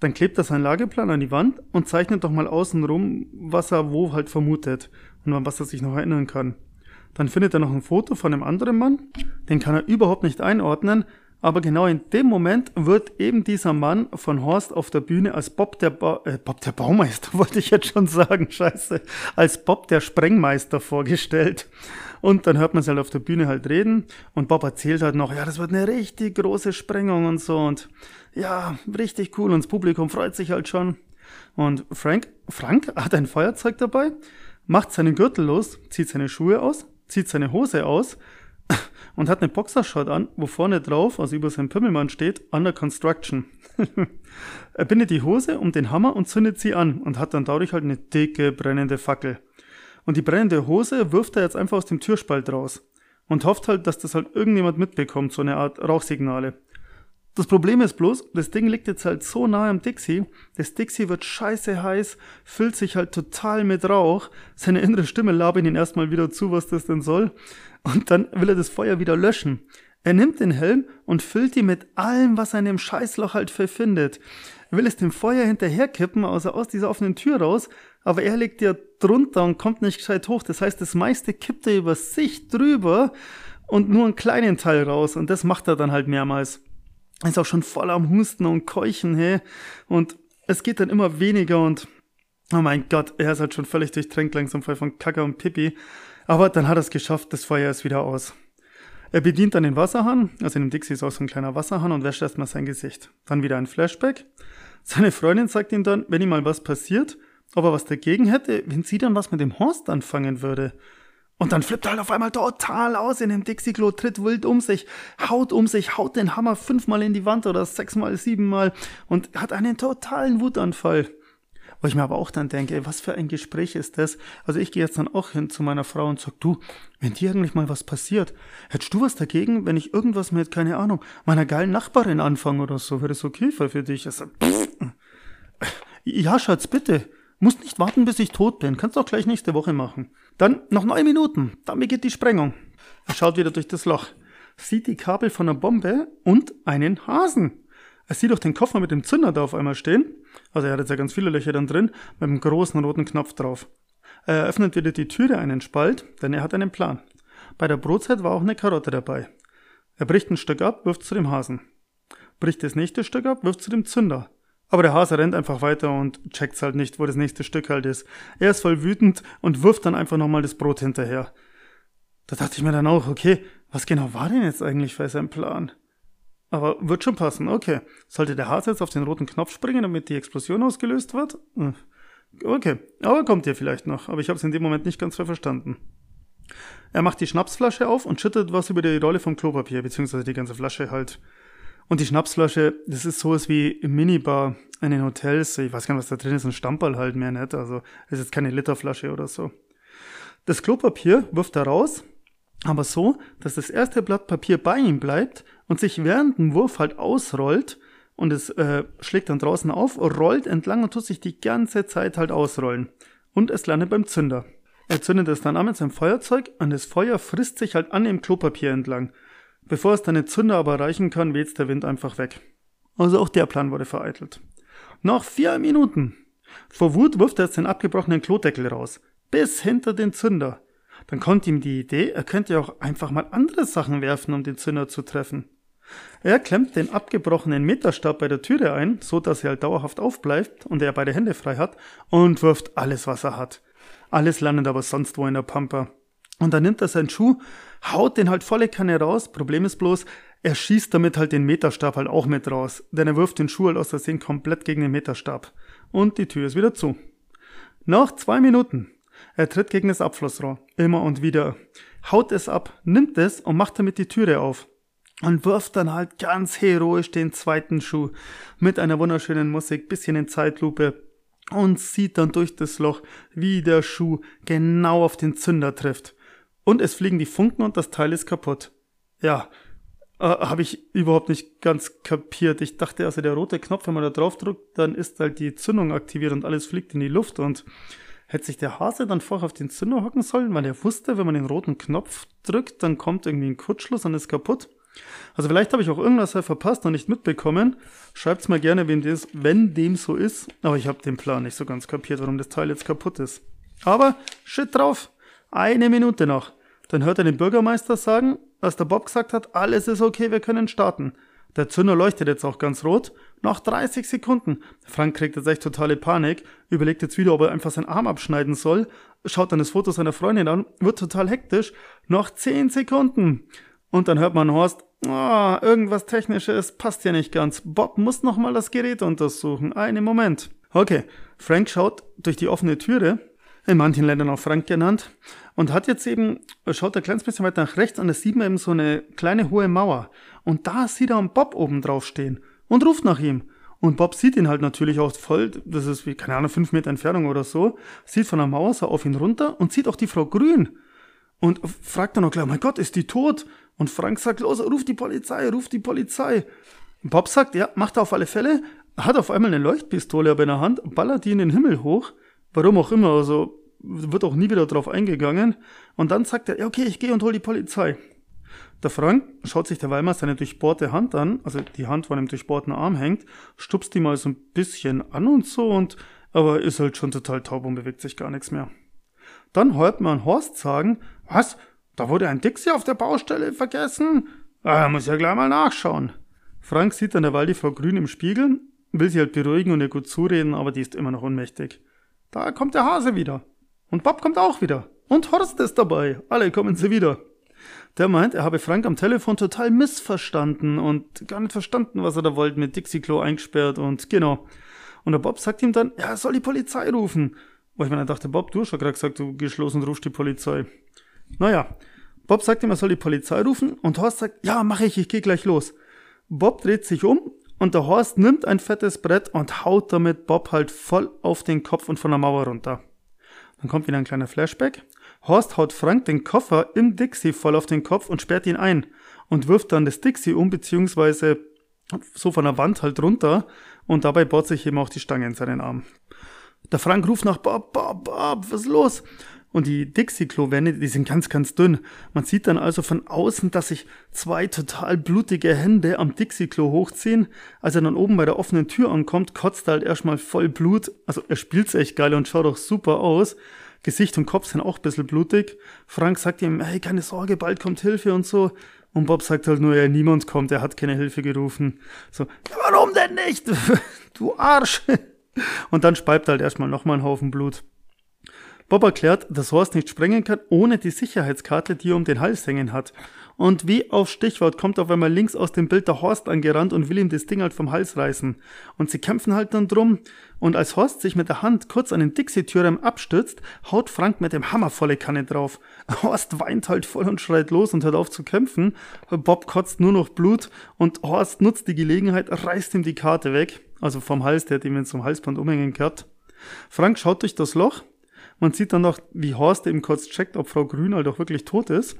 Dann klebt er seinen Lageplan an die Wand und zeichnet doch mal außenrum, was er wo halt vermutet und an was er sich noch erinnern kann. Dann findet er noch ein Foto von einem anderen Mann, den kann er überhaupt nicht einordnen, aber genau in dem Moment wird eben dieser Mann von Horst auf der Bühne als Bob der, ba äh, Bob der Baumeister, wollte ich jetzt schon sagen, scheiße, als Bob der Sprengmeister vorgestellt. Und dann hört man es halt auf der Bühne halt reden und Bob erzählt halt noch, ja, das wird eine richtig große Sprengung und so und ja, richtig cool und das Publikum freut sich halt schon. Und Frank, Frank hat ein Feuerzeug dabei, macht seinen Gürtel los, zieht seine Schuhe aus, zieht seine Hose aus und hat eine Boxershot an, wo vorne drauf, also über seinem Pimmelmann steht, Under Construction. er bindet die Hose um den Hammer und zündet sie an und hat dann dadurch halt eine dicke, brennende Fackel. Und die brennende Hose wirft er jetzt einfach aus dem Türspalt raus. Und hofft halt, dass das halt irgendjemand mitbekommt, so eine Art Rauchsignale. Das Problem ist bloß, das Ding liegt jetzt halt so nah am Dixie, das Dixie wird scheiße heiß, füllt sich halt total mit Rauch, seine innere Stimme labert ihn erstmal wieder zu, was das denn soll, und dann will er das Feuer wieder löschen. Er nimmt den Helm und füllt ihn mit allem, was er in dem Scheißloch halt verfindet. Er will es dem Feuer hinterherkippen, also aus dieser offenen Tür raus, aber er liegt ja drunter und kommt nicht gescheit hoch. Das heißt, das meiste kippt er über sich drüber und nur einen kleinen Teil raus und das macht er dann halt mehrmals. ist auch schon voll am Husten und Keuchen, hey. Und es geht dann immer weniger und oh mein Gott, er ist halt schon völlig durchtränkt langsam voll von Kacke und Pipi. Aber dann hat er es geschafft, das Feuer ist wieder aus. Er bedient dann den Wasserhahn, also in dem Dixie ist auch so ein kleiner Wasserhahn und wäscht erstmal sein Gesicht. Dann wieder ein Flashback. Seine Freundin sagt ihm dann, wenn ihm mal was passiert, ob er was dagegen hätte, wenn sie dann was mit dem Horst anfangen würde. Und dann flippt er halt auf einmal total aus in dem Dixie-Klo, tritt wild um sich, haut um sich, haut den Hammer fünfmal in die Wand oder sechsmal, siebenmal und hat einen totalen Wutanfall. Wo ich mir aber auch dann denke, was für ein Gespräch ist das? Also ich gehe jetzt dann auch hin zu meiner Frau und sag, du, wenn dir eigentlich mal was passiert, hättest du was dagegen, wenn ich irgendwas mit, keine Ahnung, meiner geilen Nachbarin anfange oder so? Wäre das okay für dich? Ich sag, pff, ja, Schatz, bitte. Musst nicht warten, bis ich tot bin. Kannst auch gleich nächste Woche machen. Dann noch neun Minuten. Dann beginnt die Sprengung. Er schaut wieder durch das Loch. Sieht die Kabel von einer Bombe und einen Hasen. Er sieht auch den Koffer mit dem Zünder da auf einmal stehen. Also er hat jetzt ja ganz viele Löcher dann drin, mit einem großen roten Knopf drauf. Er öffnet wieder die Türe einen Spalt, denn er hat einen Plan. Bei der Brotzeit war auch eine Karotte dabei. Er bricht ein Stück ab, wirft zu dem Hasen. Bricht das nächste Stück ab, wirft zu dem Zünder. Aber der Hase rennt einfach weiter und checkt's halt nicht, wo das nächste Stück halt ist. Er ist voll wütend und wirft dann einfach nochmal das Brot hinterher. Da dachte ich mir dann auch, okay, was genau war denn jetzt eigentlich für sein Plan? Aber wird schon passen, okay. Sollte der Hase jetzt auf den roten Knopf springen, damit die Explosion ausgelöst wird? Hm. Okay, aber kommt ihr vielleicht noch. Aber ich habe es in dem Moment nicht ganz verstanden. Er macht die Schnapsflasche auf und schüttet was über die Rolle vom Klopapier, beziehungsweise die ganze Flasche halt. Und die Schnapsflasche, das ist sowas wie im Minibar in den Hotels. Ich weiß gar nicht, was da drin ist, ein Stamperl halt mehr nicht. Also es ist jetzt keine Literflasche oder so. Das Klopapier wirft er raus, aber so, dass das erste Blatt Papier bei ihm bleibt und sich während dem Wurf halt ausrollt und es äh, schlägt dann draußen auf, rollt entlang und tut sich die ganze Zeit halt ausrollen. Und es landet beim Zünder. Er zündet es dann an mit seinem Feuerzeug und das Feuer frisst sich halt an dem Klopapier entlang. Bevor es deine Zünder aber erreichen kann, weht der Wind einfach weg. Also auch der Plan wurde vereitelt. Noch vier Minuten. Vor Wut wirft er jetzt den abgebrochenen Klodeckel raus. Bis hinter den Zünder. Dann kommt ihm die Idee, er könnte ja auch einfach mal andere Sachen werfen, um den Zünder zu treffen. Er klemmt den abgebrochenen Meterstab bei der Türe ein, so dass er halt dauerhaft aufbleibt und er beide Hände frei hat und wirft alles, was er hat. Alles landet aber sonst wo in der Pampa. Und dann nimmt er seinen Schuh, haut den halt volle Kanne raus. Problem ist bloß, er schießt damit halt den Meterstab halt auch mit raus. Denn er wirft den Schuh halt aus Versehen komplett gegen den Meterstab. Und die Tür ist wieder zu. Nach zwei Minuten. Er tritt gegen das Abflussrohr. Immer und wieder. Haut es ab, nimmt es und macht damit die Türe auf. Und wirft dann halt ganz heroisch den zweiten Schuh. Mit einer wunderschönen Musik, bisschen in Zeitlupe. Und sieht dann durch das Loch, wie der Schuh genau auf den Zünder trifft. Und es fliegen die Funken und das Teil ist kaputt. Ja, äh, habe ich überhaupt nicht ganz kapiert. Ich dachte, also der rote Knopf, wenn man da drauf drückt, dann ist halt die Zündung aktiviert und alles fliegt in die Luft und hätte sich der Hase dann vorher auf den Zünder hocken sollen, weil er wusste, wenn man den roten Knopf drückt, dann kommt irgendwie ein Kurzschluss und ist kaputt. Also vielleicht habe ich auch irgendwas verpasst und nicht mitbekommen. Schreibt's mal gerne, wenn, das, wenn dem so ist. Aber ich habe den Plan nicht so ganz kapiert, warum das Teil jetzt kaputt ist. Aber shit drauf. Eine Minute noch. Dann hört er den Bürgermeister sagen, dass der Bob gesagt hat, alles ist okay, wir können starten. Der Zünder leuchtet jetzt auch ganz rot. Noch 30 Sekunden. Frank kriegt jetzt echt totale Panik, überlegt jetzt wieder, ob er einfach seinen Arm abschneiden soll, schaut dann das Foto seiner Freundin an, wird total hektisch. Noch 10 Sekunden. Und dann hört man Horst, oh, irgendwas Technisches passt ja nicht ganz. Bob muss nochmal das Gerät untersuchen. Einen Moment. Okay, Frank schaut durch die offene Türe in manchen Ländern auch Frank genannt, und hat jetzt eben, schaut ein kleines bisschen weiter nach rechts und da sieht man eben so eine kleine hohe Mauer. Und da sieht er einen Bob oben drauf stehen und ruft nach ihm. Und Bob sieht ihn halt natürlich auch voll, das ist wie, keine Ahnung, fünf Meter Entfernung oder so, sieht von der Mauer so auf ihn runter und sieht auch die Frau Grün. Und fragt dann auch gleich, mein Gott, ist die tot? Und Frank sagt, los, ruf die Polizei, ruf die Polizei. Bob sagt, ja, macht er auf alle Fälle, hat auf einmal eine Leuchtpistole aber in der Hand, ballert die in den Himmel hoch Warum auch immer, also wird auch nie wieder drauf eingegangen. Und dann sagt er, ja, okay, ich gehe und hol die Polizei. Der Frank schaut sich derweil mal seine durchbohrte Hand an, also die Hand, wo an dem durchbohrten Arm hängt, stupst die mal so ein bisschen an und so und, aber ist halt schon total taub und bewegt sich gar nichts mehr. Dann hört man Horst sagen, was? Da wurde ein Dixie auf der Baustelle vergessen? Ah, muss ja gleich mal nachschauen. Frank sieht dann derweil die Frau Grün im Spiegel, will sie halt beruhigen und ihr gut zureden, aber die ist immer noch ohnmächtig. Da kommt der Hase wieder. Und Bob kommt auch wieder. Und Horst ist dabei. Alle kommen sie wieder. Der meint, er habe Frank am Telefon total missverstanden und gar nicht verstanden, was er da wollte, mit Dixie-Klo eingesperrt und genau. Und der Bob sagt ihm dann, er soll die Polizei rufen. Wo ich mir dann dachte, Bob, du hast ja gerade gesagt, du gehst los und rufst die Polizei. Naja, Bob sagt ihm, er soll die Polizei rufen und Horst sagt, ja, mach ich, ich geh gleich los. Bob dreht sich um und der Horst nimmt ein fettes Brett und haut damit Bob halt voll auf den Kopf und von der Mauer runter. Dann kommt wieder ein kleiner Flashback. Horst haut Frank den Koffer im Dixie voll auf den Kopf und sperrt ihn ein und wirft dann das Dixie um, beziehungsweise so von der Wand halt runter und dabei bohrt sich eben auch die Stange in seinen Arm. Der Frank ruft nach Bob, Bob, Bob, was ist los? Und die Dixie-Klo-Wände, die sind ganz, ganz dünn. Man sieht dann also von außen, dass sich zwei total blutige Hände am Dixie-Klo hochziehen. Als er dann oben bei der offenen Tür ankommt, kotzt er halt erstmal voll Blut. Also er spielt's echt geil und schaut auch super aus. Gesicht und Kopf sind auch ein bisschen blutig. Frank sagt ihm, hey, keine Sorge, bald kommt Hilfe und so. Und Bob sagt halt nur, ja, niemand kommt, er hat keine Hilfe gerufen. So, warum denn nicht? du Arsch! Und dann speibt halt erstmal nochmal ein Haufen Blut. Bob erklärt, dass Horst nicht sprengen kann, ohne die Sicherheitskarte, die er um den Hals hängen hat. Und wie auf Stichwort kommt auf einmal links aus dem Bild der Horst angerannt und will ihm das Ding halt vom Hals reißen. Und sie kämpfen halt dann drum. Und als Horst sich mit der Hand kurz an den Dixie-Türrahmen abstützt, haut Frank mit dem Hammer volle Kanne drauf. Horst weint halt voll und schreit los und hört auf zu kämpfen. Bob kotzt nur noch Blut und Horst nutzt die Gelegenheit, reißt ihm die Karte weg. Also vom Hals, der hat ihm zum Halsband umhängen gehabt. Frank schaut durch das Loch man sieht dann noch, wie Horst eben kurz checkt, ob Frau Grün halt auch wirklich tot ist.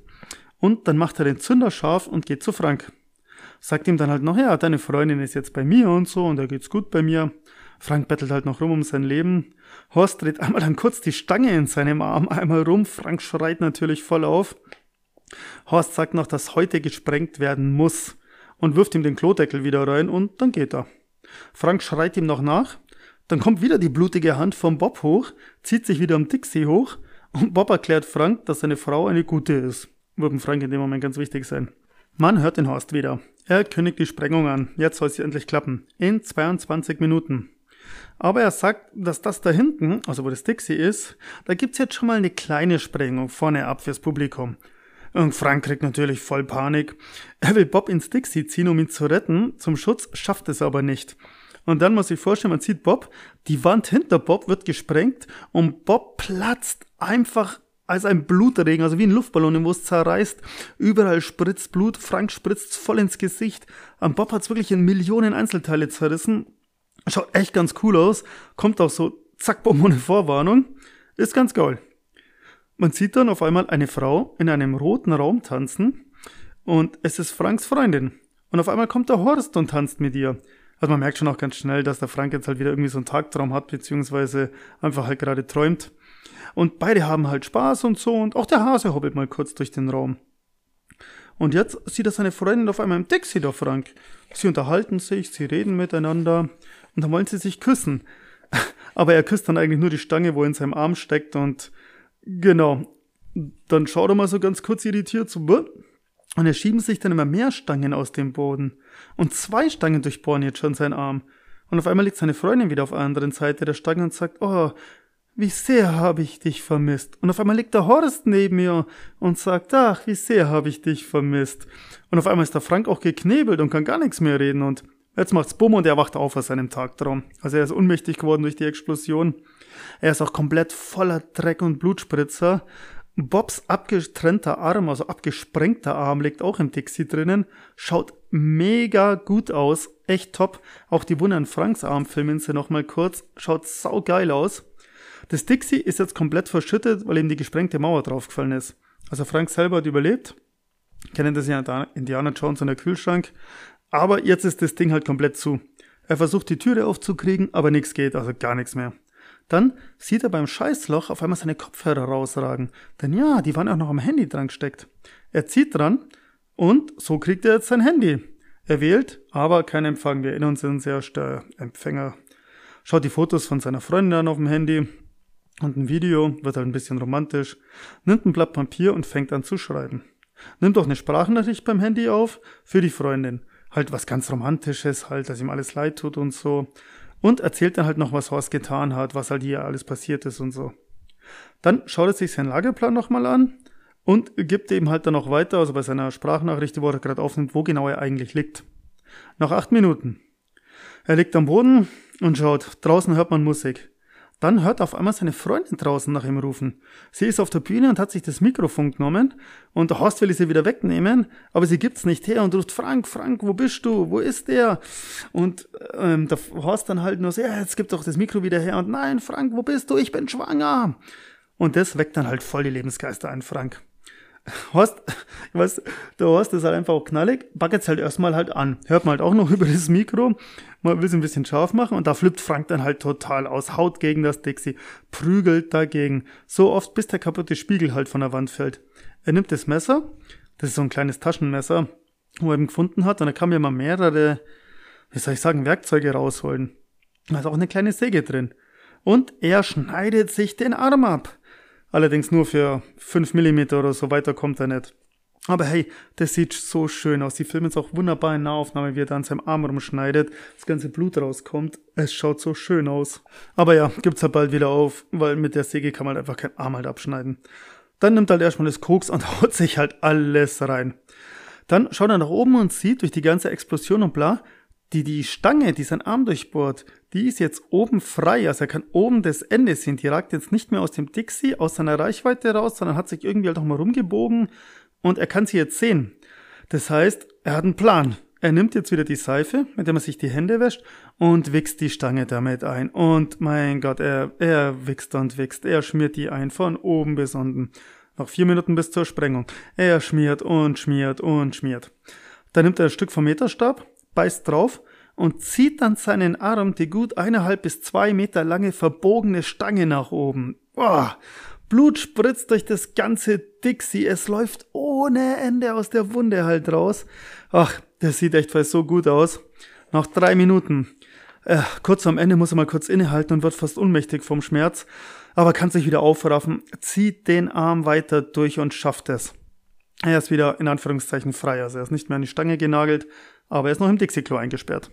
Und dann macht er den Zünder scharf und geht zu Frank. Sagt ihm dann halt noch, ja, deine Freundin ist jetzt bei mir und so und da geht's gut bei mir. Frank bettelt halt noch rum um sein Leben. Horst dreht einmal dann kurz die Stange in seinem Arm einmal rum. Frank schreit natürlich voll auf. Horst sagt noch, dass heute gesprengt werden muss und wirft ihm den Klodeckel wieder rein und dann geht er. Frank schreit ihm noch nach. Dann kommt wieder die blutige Hand vom Bob hoch, zieht sich wieder am Dixie hoch und Bob erklärt Frank, dass seine Frau eine gute ist. Würde Frank in dem Moment ganz wichtig sein. Man hört den Horst wieder. Er kündigt die Sprengung an. Jetzt soll sie endlich klappen. In 22 Minuten. Aber er sagt, dass das da hinten, also wo das Dixie ist, da gibt's jetzt schon mal eine kleine Sprengung vorne ab fürs Publikum. Und Frank kriegt natürlich voll Panik. Er will Bob ins Dixie ziehen, um ihn zu retten. Zum Schutz schafft es aber nicht. Und dann muss ich vorstellen, man sieht Bob, die Wand hinter Bob wird gesprengt und Bob platzt einfach als ein Blutregen, also wie ein Luftballon, wo es zerreißt. Überall spritzt Blut, Frank spritzt voll ins Gesicht. Und Bob hat es wirklich in Millionen Einzelteile zerrissen. Schaut echt ganz cool aus. Kommt auch so, zack, bumm, ohne Vorwarnung. Ist ganz geil. Man sieht dann auf einmal eine Frau in einem roten Raum tanzen. Und es ist Franks Freundin. Und auf einmal kommt der Horst und tanzt mit ihr. Also man merkt schon auch ganz schnell, dass der Frank jetzt halt wieder irgendwie so einen Tagtraum hat, beziehungsweise einfach halt gerade träumt. Und beide haben halt Spaß und so und auch der Hase hobbelt mal kurz durch den Raum. Und jetzt sieht er seine Freundin auf einmal im Dixie da, Frank. Sie unterhalten sich, sie reden miteinander und dann wollen sie sich küssen. Aber er küsst dann eigentlich nur die Stange, wo er in seinem Arm steckt und genau. Dann schaut er mal so ganz kurz irritiert so, und er schieben sich dann immer mehr Stangen aus dem Boden. Und zwei Stangen durchbohren jetzt schon seinen Arm. Und auf einmal liegt seine Freundin wieder auf der anderen Seite der Stange und sagt, oh, wie sehr habe ich dich vermisst. Und auf einmal liegt der Horst neben mir und sagt, ach, wie sehr habe ich dich vermisst. Und auf einmal ist der Frank auch geknebelt und kann gar nichts mehr reden und jetzt macht's Bumm und er wacht auf aus seinem Tagtraum. Also er ist unmächtig geworden durch die Explosion. Er ist auch komplett voller Dreck und Blutspritzer Bobs abgetrennter Arm, also abgesprengter Arm, liegt auch im Dixie drinnen. Schaut mega gut aus. Echt top. Auch die Wunder an Franks Arm filmen sie nochmal kurz. Schaut saugeil aus. Das Dixie ist jetzt komplett verschüttet, weil ihm die gesprengte Mauer draufgefallen ist. Also Frank selber hat überlebt. Kennen das ja Indiana Jones und der Kühlschrank. Aber jetzt ist das Ding halt komplett zu. Er versucht die Türe aufzukriegen, aber nichts geht, also gar nichts mehr. Dann sieht er beim Scheißloch auf einmal seine Kopfhörer rausragen. Denn ja, die waren auch noch am Handy dran gesteckt. Er zieht dran und so kriegt er jetzt sein Handy. Er wählt, aber kein Empfang. Wir erinnern uns erst der Empfänger. Schaut die Fotos von seiner Freundin an auf dem Handy und ein Video, wird halt ein bisschen romantisch, nimmt ein Blatt Papier und fängt an zu schreiben. Nimmt auch eine Sprachnachricht beim Handy auf für die Freundin. Halt was ganz Romantisches, halt, dass ihm alles leid tut und so. Und erzählt dann halt noch, was Horst getan hat, was halt hier alles passiert ist und so. Dann schaut er sich seinen Lageplan nochmal an und gibt eben halt dann noch weiter, also bei seiner Sprachnachricht, wo er gerade aufnimmt, wo genau er eigentlich liegt. Nach acht Minuten. Er liegt am Boden und schaut. Draußen hört man Musik. Dann hört auf einmal seine Freundin draußen nach ihm rufen. Sie ist auf der Bühne und hat sich das Mikrofon genommen und der Horst will sie wieder wegnehmen, aber sie gibt's nicht her und ruft Frank, Frank, wo bist du? Wo ist der? Und ähm, der Horst dann halt nur so, ja, jetzt gib doch das Mikro wieder her und nein, Frank, wo bist du? Ich bin schwanger. Und das weckt dann halt voll die Lebensgeister ein, Frank. Horst, weiß, der Horst ist halt einfach auch knallig, backet's halt erstmal halt an. Hört man halt auch noch über das Mikro, man will es ein bisschen scharf machen und da flippt Frank dann halt total aus, haut gegen das Dixie, prügelt dagegen, so oft bis der kaputte Spiegel halt von der Wand fällt. Er nimmt das Messer, das ist so ein kleines Taschenmesser, wo er eben gefunden hat und da kann mir mal mehrere, wie soll ich sagen, Werkzeuge rausholen. Da ist auch eine kleine Säge drin. Und er schneidet sich den Arm ab. Allerdings nur für 5 mm oder so weiter kommt er nicht. Aber hey, das sieht so schön aus. Die filmen es auch wunderbar in Nahaufnahme, wie er da an seinem Arm rumschneidet, das ganze Blut rauskommt. Es schaut so schön aus. Aber ja, gibt's ja bald wieder auf, weil mit der Säge kann man halt einfach kein Arm halt abschneiden. Dann nimmt er halt erstmal das Koks und haut sich halt alles rein. Dann schaut er nach oben und sieht durch die ganze Explosion und bla, die, die Stange, die sein Arm durchbohrt, die ist jetzt oben frei. Also er kann oben das Ende sehen. Die ragt jetzt nicht mehr aus dem Dixie, aus seiner Reichweite raus, sondern hat sich irgendwie halt auch mal rumgebogen und er kann sie jetzt sehen. Das heißt, er hat einen Plan. Er nimmt jetzt wieder die Seife, mit der man sich die Hände wäscht und wichst die Stange damit ein. Und mein Gott, er, er wichst und wichst. Er schmiert die ein, von oben bis unten. Noch vier Minuten bis zur Sprengung. Er schmiert und schmiert und schmiert. Dann nimmt er ein Stück vom Meterstab, beißt drauf und zieht dann seinen Arm die gut eineinhalb bis zwei Meter lange verbogene Stange nach oben. Boah, Blut spritzt durch das ganze Dixie. Es läuft ohne Ende aus der Wunde halt raus. Ach, das sieht echt so gut aus. Nach drei Minuten. Äh, kurz am Ende muss er mal kurz innehalten und wird fast ohnmächtig vom Schmerz, aber kann sich wieder aufraffen, zieht den Arm weiter durch und schafft es. Er ist wieder in Anführungszeichen frei, also er ist nicht mehr an die Stange genagelt, aber er ist noch im Dixie-Klo eingesperrt.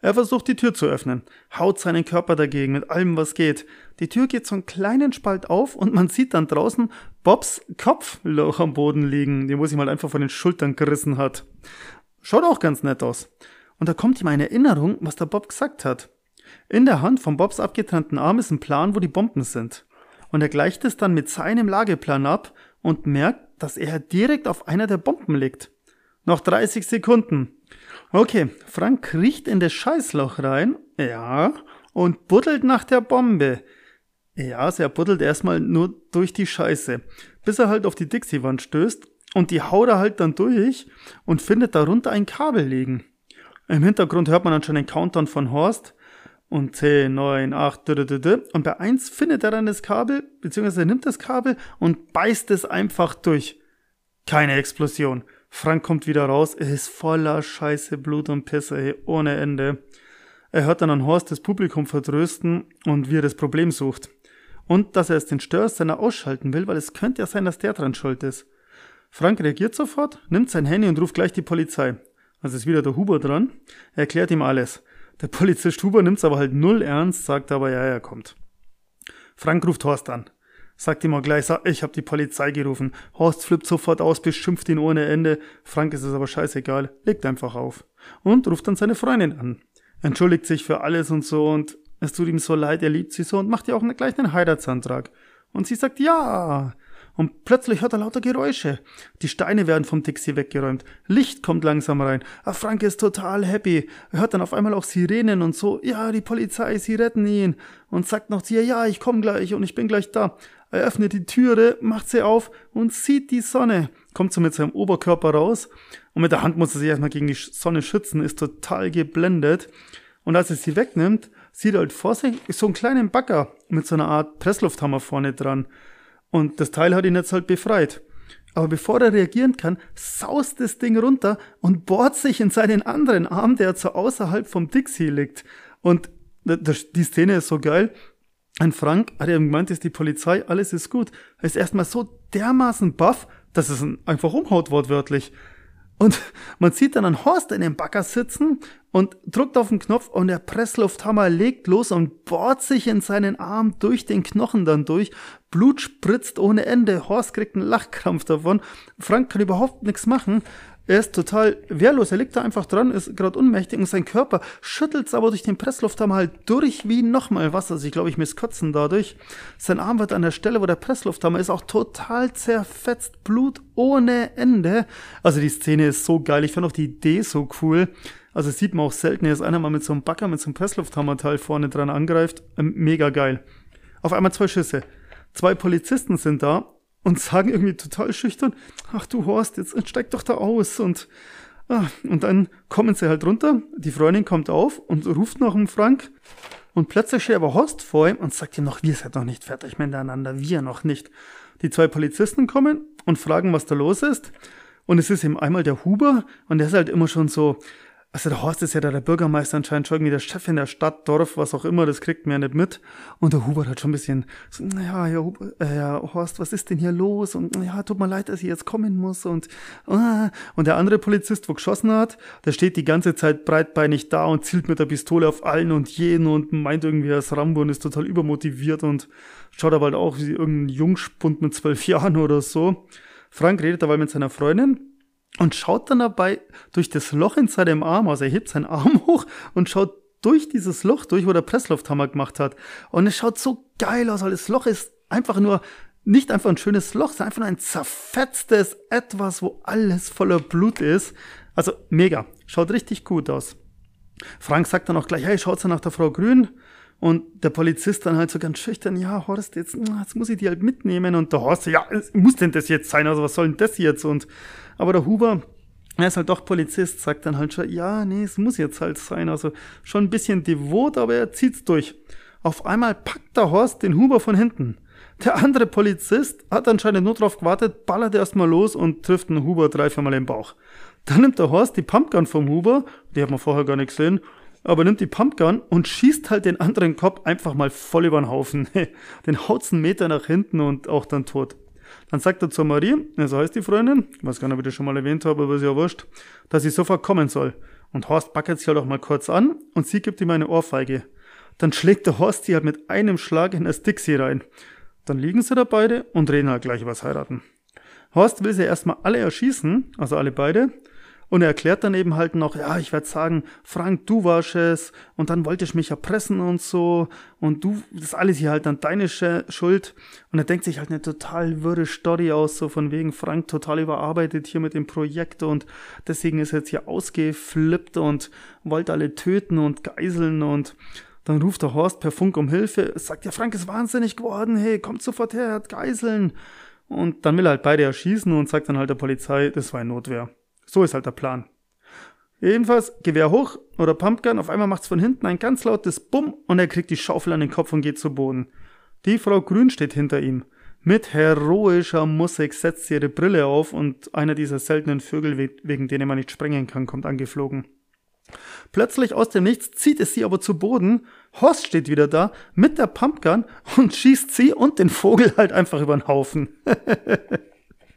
Er versucht die Tür zu öffnen, haut seinen Körper dagegen mit allem, was geht. Die Tür geht so einen kleinen Spalt auf und man sieht dann draußen Bobs Kopfloch am Boden liegen, den wo sich mal einfach von den Schultern gerissen hat. Schaut auch ganz nett aus. Und da kommt ihm eine Erinnerung, was der Bob gesagt hat. In der Hand von Bobs abgetrennten Arm ist ein Plan, wo die Bomben sind. Und er gleicht es dann mit seinem Lageplan ab und merkt, dass er direkt auf einer der Bomben liegt. Noch 30 Sekunden. Okay, Frank kriecht in das Scheißloch rein, ja, und buddelt nach der Bombe. Ja, also er buddelt erstmal nur durch die Scheiße, bis er halt auf die Dixie-Wand stößt und die haut er halt dann durch und findet darunter ein Kabel liegen. Im Hintergrund hört man dann schon den Countdown von Horst und 10, 9, 8, und bei 1 findet er dann das Kabel, beziehungsweise nimmt das Kabel und beißt es einfach durch. Keine Explosion. Frank kommt wieder raus, er ist voller Scheiße, Blut und Pisse, ey, ohne Ende. Er hört dann an Horst das Publikum vertrösten und wie er das Problem sucht. Und dass er es den Störsender ausschalten will, weil es könnte ja sein, dass der dran schuld ist. Frank reagiert sofort, nimmt sein Handy und ruft gleich die Polizei. Also ist wieder der Huber dran. Er erklärt ihm alles. Der Polizist Huber nimmt's aber halt null ernst, sagt aber, ja, er kommt. Frank ruft Horst an. Sagt ihm auch gleich, ich habe die Polizei gerufen. Horst flippt sofort aus, beschimpft ihn ohne Ende. Frank ist es aber scheißegal, legt einfach auf. Und ruft dann seine Freundin an. Entschuldigt sich für alles und so und es tut ihm so leid, er liebt sie so und macht ihr auch gleich einen Heiratsantrag. Und sie sagt ja. Und plötzlich hört er lauter Geräusche. Die Steine werden vom Dixie weggeräumt. Licht kommt langsam rein. Ah, Frank ist total happy. Er hört dann auf einmal auch Sirenen und so. Ja, die Polizei, sie retten ihn. Und sagt noch zu ihr, ja, ich komme gleich und ich bin gleich da. Er öffnet die Türe, macht sie auf und sieht die Sonne. Kommt so mit seinem Oberkörper raus und mit der Hand muss er sich erstmal gegen die Sonne schützen, ist total geblendet. Und als er sie wegnimmt, sieht er halt vor sich so einen kleinen Bagger mit so einer Art Presslufthammer vorne dran. Und das Teil hat ihn jetzt halt befreit. Aber bevor er reagieren kann, saust das Ding runter und bohrt sich in seinen anderen Arm, der so außerhalb vom Dixie liegt. Und die Szene ist so geil, ein Frank hat ja gemeint, ist die Polizei, alles ist gut. Er ist erstmal so dermaßen baff, dass es einfach umhaut, wortwörtlich. Und man sieht dann einen Horst in dem Bagger sitzen und drückt auf den Knopf und der Presslufthammer legt los und bohrt sich in seinen Arm durch den Knochen dann durch. Blut spritzt ohne Ende. Horst kriegt einen Lachkrampf davon. Frank kann überhaupt nichts machen. Er ist total wehrlos. Er liegt da einfach dran, ist gerade ohnmächtig und sein Körper schüttelt aber durch den Presslufthammer halt durch wie nochmal Wasser. Also ich glaube, ich muss kotzen dadurch. Sein Arm wird an der Stelle, wo der Presslufthammer ist, auch total zerfetzt. Blut ohne Ende. Also die Szene ist so geil. Ich fand auch die Idee so cool. Also sieht man auch selten. Ist einer mal mit so einem Bagger, mit so einem Presslufthammerteil vorne dran angreift. Ähm, mega geil. Auf einmal zwei Schüsse. Zwei Polizisten sind da und sagen irgendwie total schüchtern, ach du Horst, jetzt steig doch da aus und ah, und dann kommen sie halt runter, die Freundin kommt auf und ruft nach dem Frank und plötzlich steht aber Horst vor ihm und sagt ihm noch, wir seid noch nicht fertig miteinander, wir noch nicht. Die zwei Polizisten kommen und fragen, was da los ist und es ist eben einmal der Huber und der ist halt immer schon so, also der Horst ist ja da der Bürgermeister anscheinend schon irgendwie der Chef in der Stadt, Dorf, was auch immer, das kriegt man ja nicht mit. Und der Hubert hat schon ein bisschen so, naja, Herr, Huber, äh, Horst, was ist denn hier los? Und ja, tut mir leid, dass ich jetzt kommen muss. Und, äh. und der andere Polizist, wo geschossen hat, der steht die ganze Zeit breitbeinig da und zielt mit der Pistole auf allen und jeden und meint irgendwie, er ist Rambo und ist total übermotiviert und schaut aber halt auch wie irgendein Jungspund mit zwölf Jahren oder so. Frank redet dabei mit seiner Freundin und schaut dann dabei durch das Loch in seinem Arm, also er hebt seinen Arm hoch und schaut durch dieses Loch durch, wo der Presslufthammer gemacht hat. Und es schaut so geil aus, weil das Loch ist einfach nur nicht einfach ein schönes Loch, sondern einfach nur ein zerfetztes Etwas, wo alles voller Blut ist. Also mega. Schaut richtig gut aus. Frank sagt dann auch gleich, hey, schaut's nach der Frau Grün. Und der Polizist dann halt so ganz schüchtern, ja, Horst, jetzt, jetzt muss ich die halt mitnehmen. Und der Horst, ja, muss denn das jetzt sein? Also was soll denn das jetzt? Und aber der Huber, er ist halt doch Polizist, sagt dann halt schon, ja, nee, es muss jetzt halt sein. Also schon ein bisschen devot, aber er zieht's durch. Auf einmal packt der Horst den Huber von hinten. Der andere Polizist hat anscheinend nur drauf gewartet, ballert erstmal los und trifft den Huber drei, viermal im Bauch. Dann nimmt der Horst die Pumpgun vom Huber, die hat man vorher gar nicht gesehen, aber nimmt die Pumpgun und schießt halt den anderen Kopf einfach mal voll über den Haufen. den haut's einen Meter nach hinten und auch dann tot. Dann sagt er zur Marie, so heißt die Freundin, ich weiß gar nicht, ob ich das schon mal erwähnt habe, aber ist ja wurscht, dass sie sofort kommen soll. Und Horst backert sie halt auch mal kurz an und sie gibt ihm eine Ohrfeige. Dann schlägt der Horst sie halt mit einem Schlag in das Dixie rein. Dann liegen sie da beide und reden halt gleich übers Heiraten. Horst will sie erstmal alle erschießen, also alle beide, und er erklärt dann eben halt noch, ja, ich werde sagen, Frank, du warst es und dann wollte ich mich erpressen und so und du, das ist alles hier halt dann deine Schuld. Und er denkt sich halt eine total wirre Story aus, so von wegen Frank total überarbeitet hier mit dem Projekt und deswegen ist er jetzt hier ausgeflippt und wollte alle töten und geiseln und dann ruft der Horst per Funk um Hilfe, sagt ja, Frank ist wahnsinnig geworden, hey, kommt sofort her, er hat Geiseln. Und dann will er halt beide erschießen und sagt dann halt der Polizei, das war Notwehr. So ist halt der Plan. Jedenfalls, Gewehr hoch oder Pumpgun, auf einmal macht's von hinten ein ganz lautes Bumm und er kriegt die Schaufel an den Kopf und geht zu Boden. Die Frau Grün steht hinter ihm. Mit heroischer Musik setzt sie ihre Brille auf und einer dieser seltenen Vögel, wegen denen man nicht sprengen kann, kommt angeflogen. Plötzlich aus dem Nichts zieht es sie aber zu Boden. Horst steht wieder da mit der Pumpgun und schießt sie und den Vogel halt einfach über den Haufen.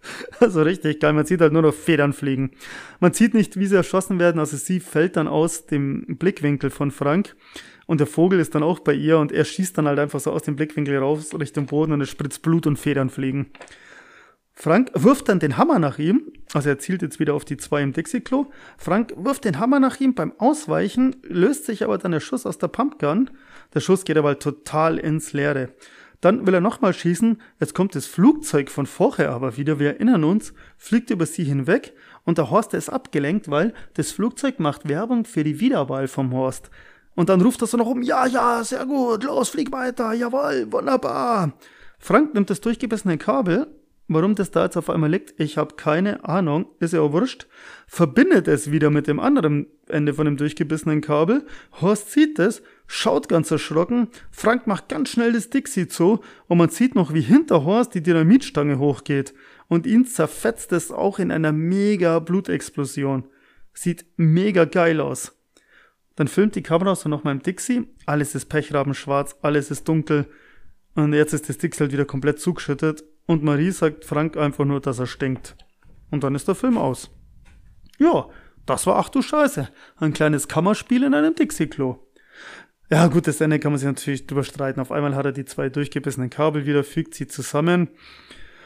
Also richtig geil. Man sieht halt nur noch Federn fliegen. Man sieht nicht, wie sie erschossen werden. Also sie fällt dann aus dem Blickwinkel von Frank. Und der Vogel ist dann auch bei ihr und er schießt dann halt einfach so aus dem Blickwinkel raus Richtung Boden und es spritzt Blut und Federn fliegen. Frank wirft dann den Hammer nach ihm, also er zielt jetzt wieder auf die zwei im Dixie-Klo. Frank wirft den Hammer nach ihm beim Ausweichen, löst sich aber dann der Schuss aus der Pumpgun. Der Schuss geht aber halt total ins Leere. Dann will er nochmal schießen, jetzt kommt das Flugzeug von vorher aber wieder, wir erinnern uns, fliegt über sie hinweg. Und der Horst ist abgelenkt, weil das Flugzeug macht Werbung für die Wiederwahl vom Horst. Und dann ruft er so noch um, ja, ja, sehr gut, los, flieg weiter, jawohl, wunderbar. Frank nimmt das durchgebissene Kabel Warum das da jetzt auf einmal liegt, ich habe keine Ahnung, ist ja auch wurscht. Verbindet es wieder mit dem anderen Ende von dem durchgebissenen Kabel. Horst sieht es, schaut ganz erschrocken. Frank macht ganz schnell das Dixie zu und man sieht noch, wie hinter Horst die Dynamitstange hochgeht. Und ihn zerfetzt es auch in einer mega Blutexplosion. Sieht mega geil aus. Dann filmt die Kamera so noch mal im Dixie. Alles ist pechrabenschwarz, alles ist dunkel. Und jetzt ist das Dixie halt wieder komplett zugeschüttet und Marie sagt Frank einfach nur, dass er stinkt. Und dann ist der Film aus. Ja, das war ach du Scheiße. Ein kleines Kammerspiel in einem Dixie-Klo. Ja, gut, das Ende kann man sich natürlich drüber streiten. Auf einmal hat er die zwei durchgebissenen Kabel wieder, fügt sie zusammen.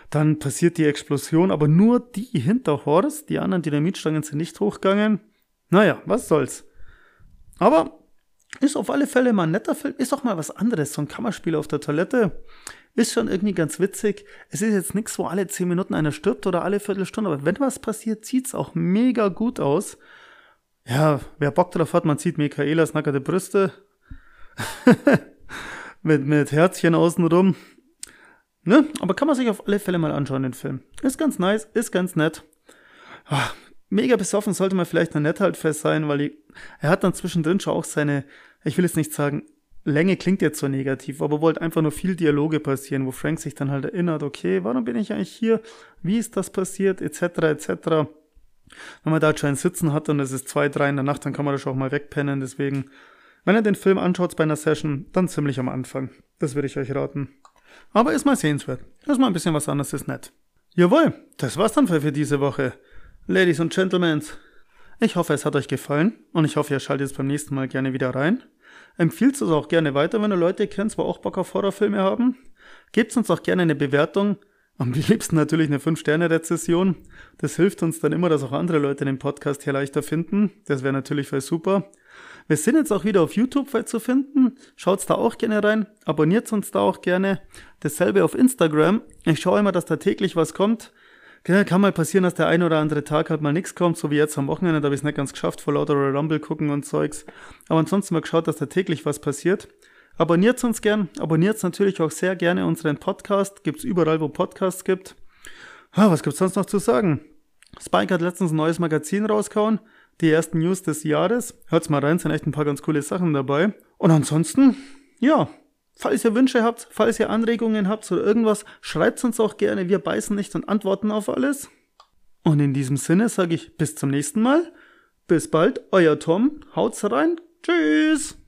Dann passiert die Explosion, aber nur die hinter Horst. Die anderen Dynamitstangen sind nicht hochgegangen. Naja, was soll's. Aber ist auf alle Fälle mal ein netter Film. Ist auch mal was anderes. So ein Kammerspiel auf der Toilette. Ist schon irgendwie ganz witzig. Es ist jetzt nichts, wo alle 10 Minuten einer stirbt oder alle Viertelstunde. Aber wenn was passiert, sieht's auch mega gut aus. Ja, wer Bock drauf hat, man sieht Michaelas nackerte Brüste. mit, mit Herzchen außenrum. Ne? Aber kann man sich auf alle Fälle mal anschauen, den Film. Ist ganz nice, ist ganz nett. Ach, mega besoffen sollte man vielleicht noch nett halt fest sein, weil die, er hat dann zwischendrin schon auch seine, ich will jetzt nicht sagen, Länge klingt jetzt so negativ, aber wollte einfach nur viel Dialoge passieren, wo Frank sich dann halt erinnert, okay, warum bin ich eigentlich hier? Wie ist das passiert? Etc. etc. Wenn man da schon ein Sitzen hat und es ist zwei, drei in der Nacht, dann kann man das auch mal wegpennen. Deswegen, wenn ihr den Film anschaut bei einer Session, dann ziemlich am Anfang. Das würde ich euch raten. Aber ist mal sehenswert. Ist mal ein bisschen was anderes, ist nett. Jawohl, das war's dann für diese Woche. Ladies und Gentlemen, ich hoffe, es hat euch gefallen und ich hoffe, ihr schaltet jetzt beim nächsten Mal gerne wieder rein. Empfiehlt es auch gerne weiter, wenn ihr Leute kennt, die auch Bock auf Horrorfilme haben. Gebt uns auch gerne eine Bewertung. Am liebsten natürlich eine 5-Sterne-Rezession. Das hilft uns dann immer, dass auch andere Leute den Podcast hier leichter finden. Das wäre natürlich voll super. Wir sind jetzt auch wieder auf YouTube zu finden. Schaut's da auch gerne rein. Abonniert uns da auch gerne. Dasselbe auf Instagram. Ich schaue immer, dass da täglich was kommt. Kann mal passieren, dass der ein oder andere Tag halt mal nichts kommt, so wie jetzt am Wochenende, da habe ich es nicht ganz geschafft, vor lauter Rumble gucken und Zeugs. Aber ansonsten mal geschaut, dass da täglich was passiert. Abonniert uns gern, abonniert natürlich auch sehr gerne unseren Podcast, gibt's überall, wo Podcasts gibt. Ah, was gibt's sonst noch zu sagen? Spike hat letztens ein neues Magazin rausgehauen, die ersten News des Jahres. Hört's mal rein, sind echt ein paar ganz coole Sachen dabei. Und ansonsten, ja, Falls ihr Wünsche habt, falls ihr Anregungen habt oder irgendwas, schreibt uns auch gerne. Wir beißen nicht und antworten auf alles. Und in diesem Sinne sage ich bis zum nächsten Mal. Bis bald, euer Tom. Haut's rein. Tschüss.